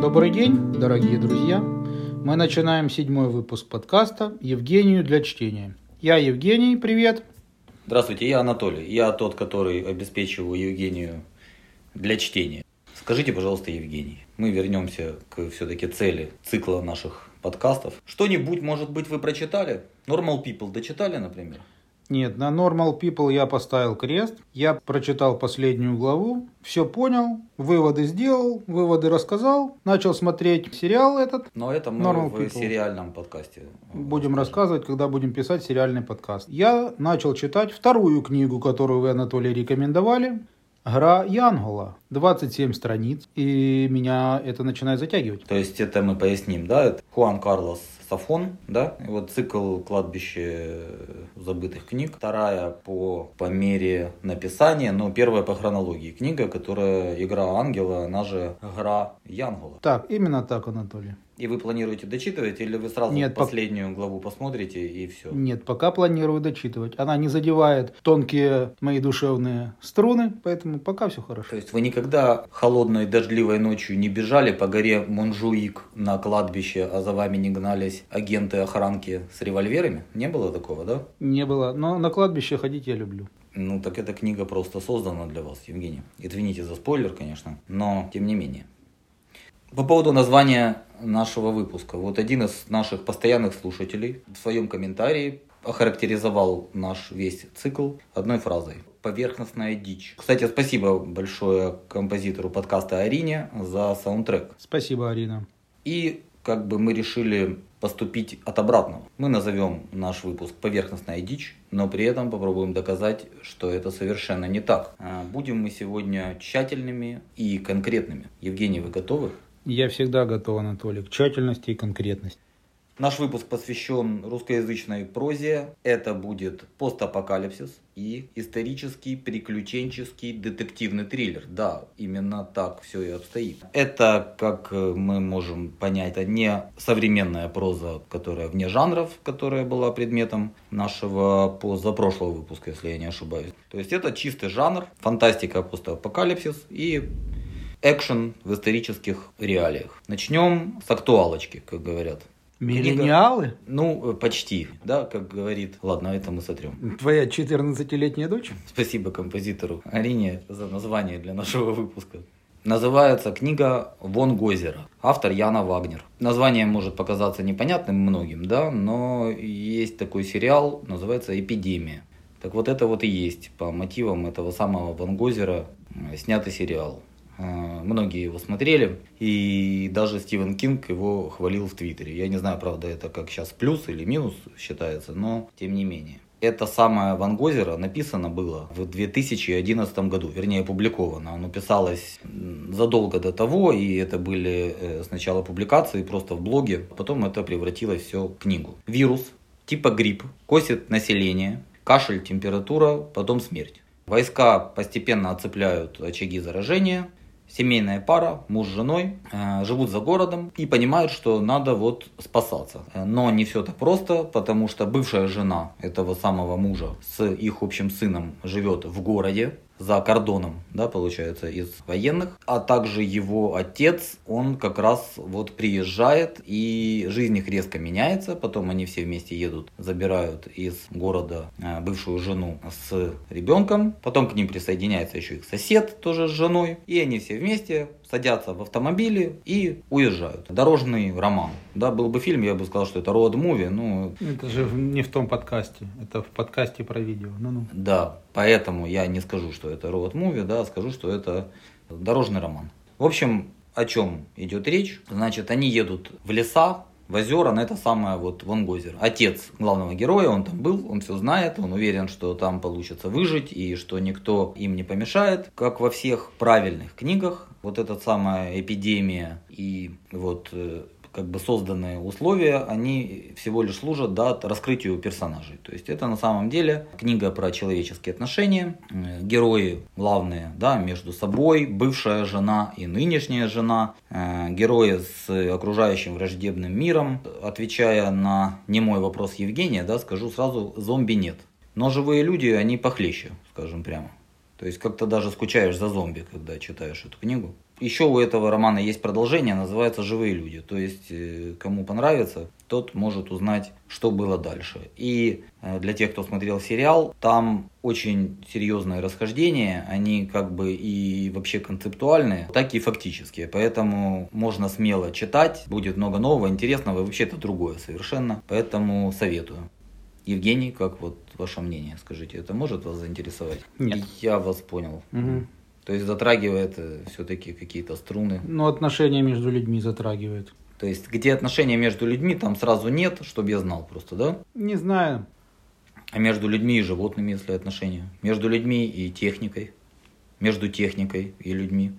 Добрый день, дорогие друзья. Мы начинаем седьмой выпуск подкаста «Евгению для чтения». Я Евгений, привет. Здравствуйте, я Анатолий. Я тот, который обеспечиваю Евгению для чтения. Скажите, пожалуйста, Евгений, мы вернемся к все-таки цели цикла наших подкастов. Что-нибудь, может быть, вы прочитали? Normal People дочитали, например? Нет, на Normal People я поставил крест. Я прочитал последнюю главу, все понял, выводы сделал, выводы рассказал, начал смотреть сериал этот. Но это мы Normal в People. сериальном подкасте. Будем рассказывать, когда будем писать сериальный подкаст. Я начал читать вторую книгу, которую вы, Анатолий, рекомендовали. «Гра Янгола». 27 страниц. И меня это начинает затягивать. То есть это мы поясним, да? Это Хуан Карлос Сафон, да? И вот цикл «Кладбище забытых книг». Вторая по, по мере написания, но первая по хронологии книга, которая «Игра ангела», она же «Гра Янгола». Так, именно так, Анатолий. И вы планируете дочитывать, или вы сразу Нет, последнюю главу посмотрите и все? Нет, пока планирую дочитывать. Она не задевает тонкие мои душевные струны, поэтому пока все хорошо. То есть вы никогда холодной дождливой ночью не бежали по горе Монжуик на кладбище, а за вами не гнались агенты охранки с револьверами? Не было такого, да? Не было, но на кладбище ходить я люблю. Ну, так эта книга просто создана для вас, Евгений. Извините за спойлер, конечно, но тем не менее. По поводу названия нашего выпуска. Вот один из наших постоянных слушателей в своем комментарии охарактеризовал наш весь цикл одной фразой. Поверхностная дичь. Кстати, спасибо большое композитору подкаста Арине за саундтрек. Спасибо, Арина. И как бы мы решили поступить от обратного. Мы назовем наш выпуск «Поверхностная дичь», но при этом попробуем доказать, что это совершенно не так. А, Будем мы сегодня тщательными и конкретными. Евгений, вы готовы? Я всегда готов, Анатолий, к тщательности и конкретности. Наш выпуск посвящен русскоязычной прозе. Это будет постапокалипсис и исторический приключенческий детективный триллер. Да, именно так все и обстоит. Это, как э, мы можем понять, это не современная проза, которая вне жанров, которая была предметом нашего позапрошлого выпуска, если я не ошибаюсь. То есть это чистый жанр, фантастика, постапокалипсис и экшен в исторических реалиях. Начнем с актуалочки, как говорят. Миллениалы? Ну, э, почти, да, как говорит. Ладно, это мы сотрем. Твоя 14-летняя дочь? Спасибо композитору Арине за название для нашего выпуска. Называется книга «Вон Гозера». Автор Яна Вагнер. Название может показаться непонятным многим, да, но есть такой сериал, называется «Эпидемия». Так вот это вот и есть по мотивам этого самого Ван Гозера э, снятый сериал. Э, Многие его смотрели, и даже Стивен Кинг его хвалил в Твиттере. Я не знаю, правда, это как сейчас плюс или минус считается, но тем не менее. Это самое Ван Гозера написано было в 2011 году, вернее опубликовано. Оно писалось задолго до того, и это были э, сначала публикации просто в блоге, потом это превратилось все в книгу. Вирус типа грипп косит население, кашель, температура, потом смерть. Войска постепенно оцепляют очаги заражения, семейная пара, муж с женой, э, живут за городом и понимают, что надо вот спасаться. Но не все так просто, потому что бывшая жена этого самого мужа с их общим сыном живет в городе, за кордоном, да, получается, из военных, а также его отец, он как раз вот приезжает, и жизнь их резко меняется, потом они все вместе едут, забирают из города э, бывшую жену с ребенком, потом к ним присоединяется еще их сосед, тоже с женой, и они все вместе садятся в автомобили и уезжают. Дорожный роман. Да, был бы фильм, я бы сказал, что это роуд-муви, ну, Это же не в том подкасте. Это в подкасте про видео. Ну-ну. Да, поэтому я не скажу, что это роуд-муви, да, скажу, что это дорожный роман. В общем, о чем идет речь? Значит, они едут в леса, в озера, на это самое вот Вангозер. Отец главного героя, он там был, он все знает, он уверен, что там получится выжить и что никто им не помешает. Как во всех правильных книгах, вот эта самая эпидемия и вот э, как бы созданные условия, они всего лишь служат да, раскрытию персонажей. То есть это на самом деле книга про человеческие отношения. Э, Герои главные да, между собой, бывшая жена и нынешняя жена. Э, Герои с окружающим враждебным миром. Отвечая на немой вопрос Евгения, да, скажу сразу, зомби нет. Но живые люди, они похлеще, скажем прямо. То есть как-то даже скучаешь за зомби, когда читаешь эту книгу. Еще у этого романа есть продолжение, называется «Живые люди». То есть, э, кому понравится, тот может узнать, что было дальше. И э, для тех, кто смотрел сериал, там очень серьезные расхождения, они как бы и вообще концептуальные, так и фактические. Поэтому можно смело читать, будет много нового, интересного, и вообще это другое совершенно. Поэтому советую. Евгений, как вот ваше мнение, скажите, это может вас заинтересовать? Нет. Я вас понял. Мгм. То есть затрагивает все-таки какие-то струны. Ну, отношения между людьми затрагивает. То есть где отношения между людьми, там сразу нет, чтобы я знал просто, да? Не знаю. А между людьми и животными, если отношения? Между людьми и техникой? Между техникой и людьми?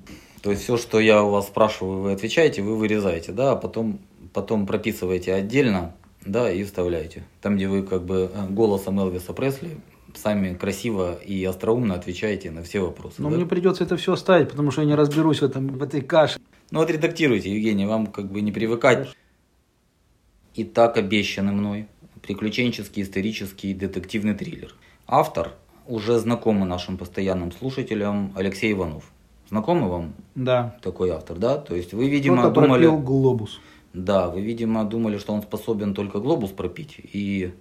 То есть все, что я у вас спрашиваю, вы отвечаете, вы вырезаете, да, а потом, потом прописываете отдельно, да, и вставляете. Там, где вы как бы э, голосом Элвиса Пресли сами красиво и остроумно отвечаете на все вопросы. Но да? мне придется это все оставить, потому что я не разберусь в, этом, в этой каше. Ну вот редактируйте, Евгений, вам как бы не привыкать. И так обещанный мной приключенческий, исторический, детективный триллер. Автор уже знакомый нашим постоянным слушателям Алексей Иванов. Знакомый вам Да. такой автор, да? То есть вы, видимо, Кто-то думали... глобус. Да, вы, видимо, думали, что он способен только глобус пропить и,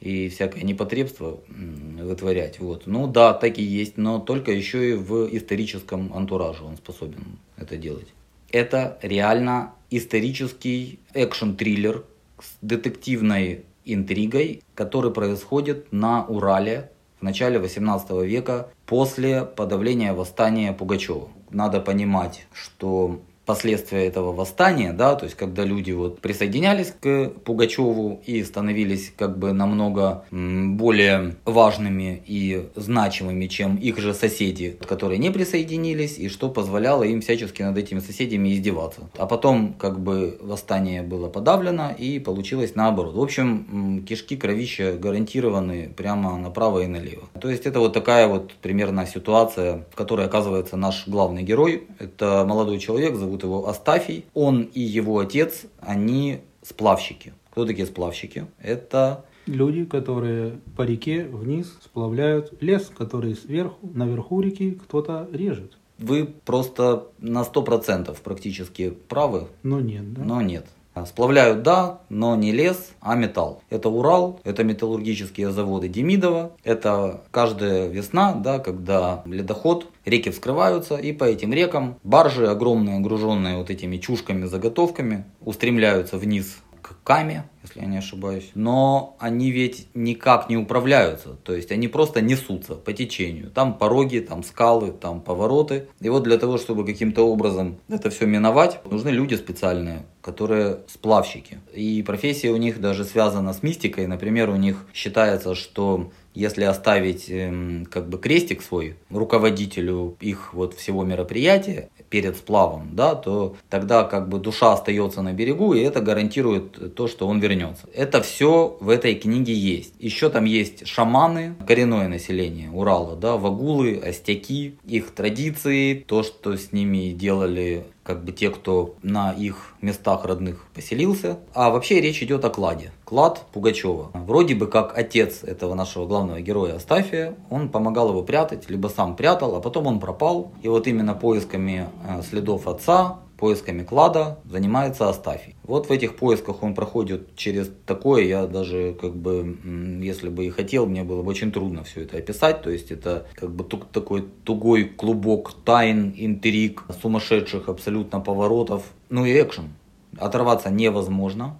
и всякое непотребство вытворять. Вот. Ну да, так и есть, но только еще и в историческом антураже он способен это делать. Это реально исторический экшн-триллер с детективной интригой, который происходит на Урале в начале 18 века после подавления восстания Пугачева. Надо понимать, что последствия этого восстания, да, то есть когда люди вот присоединялись к Пугачеву и становились как бы намного более важными и значимыми, чем их же соседи, которые не присоединились, и что позволяло им всячески над этими соседями издеваться. А потом как бы восстание было подавлено и получилось наоборот. В общем, кишки кровища гарантированы прямо направо и налево. То есть это вот такая вот примерно ситуация, в которой оказывается наш главный герой. Это молодой человек, зовут его Астафий. Он и его отец, они сплавщики. Кто такие сплавщики? Это Люди, которые по реке вниз сплавляют лес, который сверху, наверху реки кто-то режет. вы просто на 100% практически правы, Но нет, да? но нет. Сплавляют, да, но не лес, а металл. Это Урал, это металлургические заводы Демидова. Это каждая весна, да, когда ледоход, реки вскрываются, и по этим рекам баржи, огромные, груженные вот этими чушками, заготовками, устремляются вниз к Каме, если я не ошибаюсь. Но они ведь никак не управляются. То есть они просто несутся по течению. Там пороги, там скалы, там повороты. И вот для того, чтобы каким-то образом это все миновать, нужны люди специальные, которые сплавщики. И профессия у них даже связана с мистикой. Например, у них считается, что если оставить эм, как бы крестик свой руководителю их вот всего мероприятия перед сплавом, да, то тогда как бы душа остается на берегу, и это гарантирует то, что он вернется. Это все в этой книге есть. Еще там есть шаманы, коренное население Урала, да, вагулы, остяки, их традиции, то, что с ними делали как бы те, кто на их местах родных поселился. А вообще речь идет о кладе. Клад Пугачева. Вроде бы как отец этого нашего главного героя Астафия, он помогал его прятать, либо сам прятал, а потом он пропал. И вот именно поисками э, следов отца, поисками клада занимается Астафий. Вот в этих поисках он проходит через такое, я даже как бы, если бы и хотел, мне было бы очень трудно все это описать. То есть это как бы ту- такой тугой клубок тайн, интриг, сумасшедших абсолютно поворотов. Ну и экшен. Оторваться невозможно.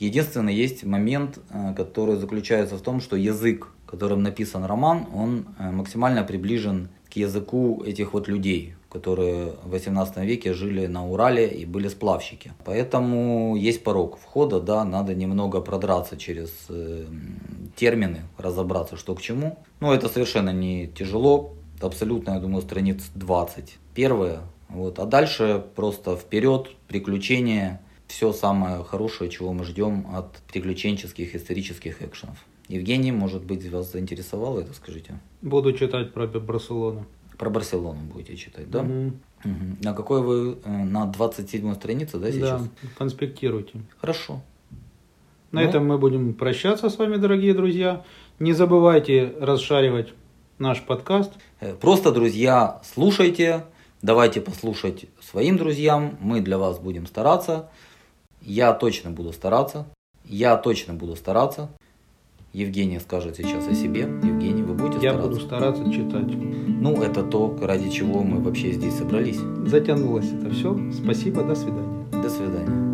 Единственный есть момент, э, который заключается в том, что язык, которым написан роман, он э, максимально приближен к языку этих вот людей, которые в 18 веке жили на Урале и были сплавщики. Поэтому есть порог входа, да, надо немного продраться через э, термины, разобраться, что к чему. Но это совершенно не тяжело, абсолютно, я думаю, страниц 20. Первое, вот, а дальше просто вперед, приключения, все самое хорошее, чего мы ждем от приключенческих исторических экшенов. Евгений, может быть, вас заинтересовало это, скажите? Буду читать про Барселону. Про Барселону будете читать, да? Мгм. Мгм. На какой вы? э, На 27 странице, да, сейчас? Да, конспектируйте. Хорошо. На Ну. этом мы будем прощаться с вами, дорогие друзья. Не забывайте расшаривать наш подкаст. Э, Просто, друзья, слушайте, Давайте послушать своим друзьям. Мы для вас будем стараться. Я точно буду стараться. Я точно буду стараться. Евгения скажет сейчас о себе. Евгений, вы будете Я стараться? буду стараться читать. Ну, это то, ради чего мы вообще здесь собрались. Затянулось это все. Спасибо, до свидания. До свидания.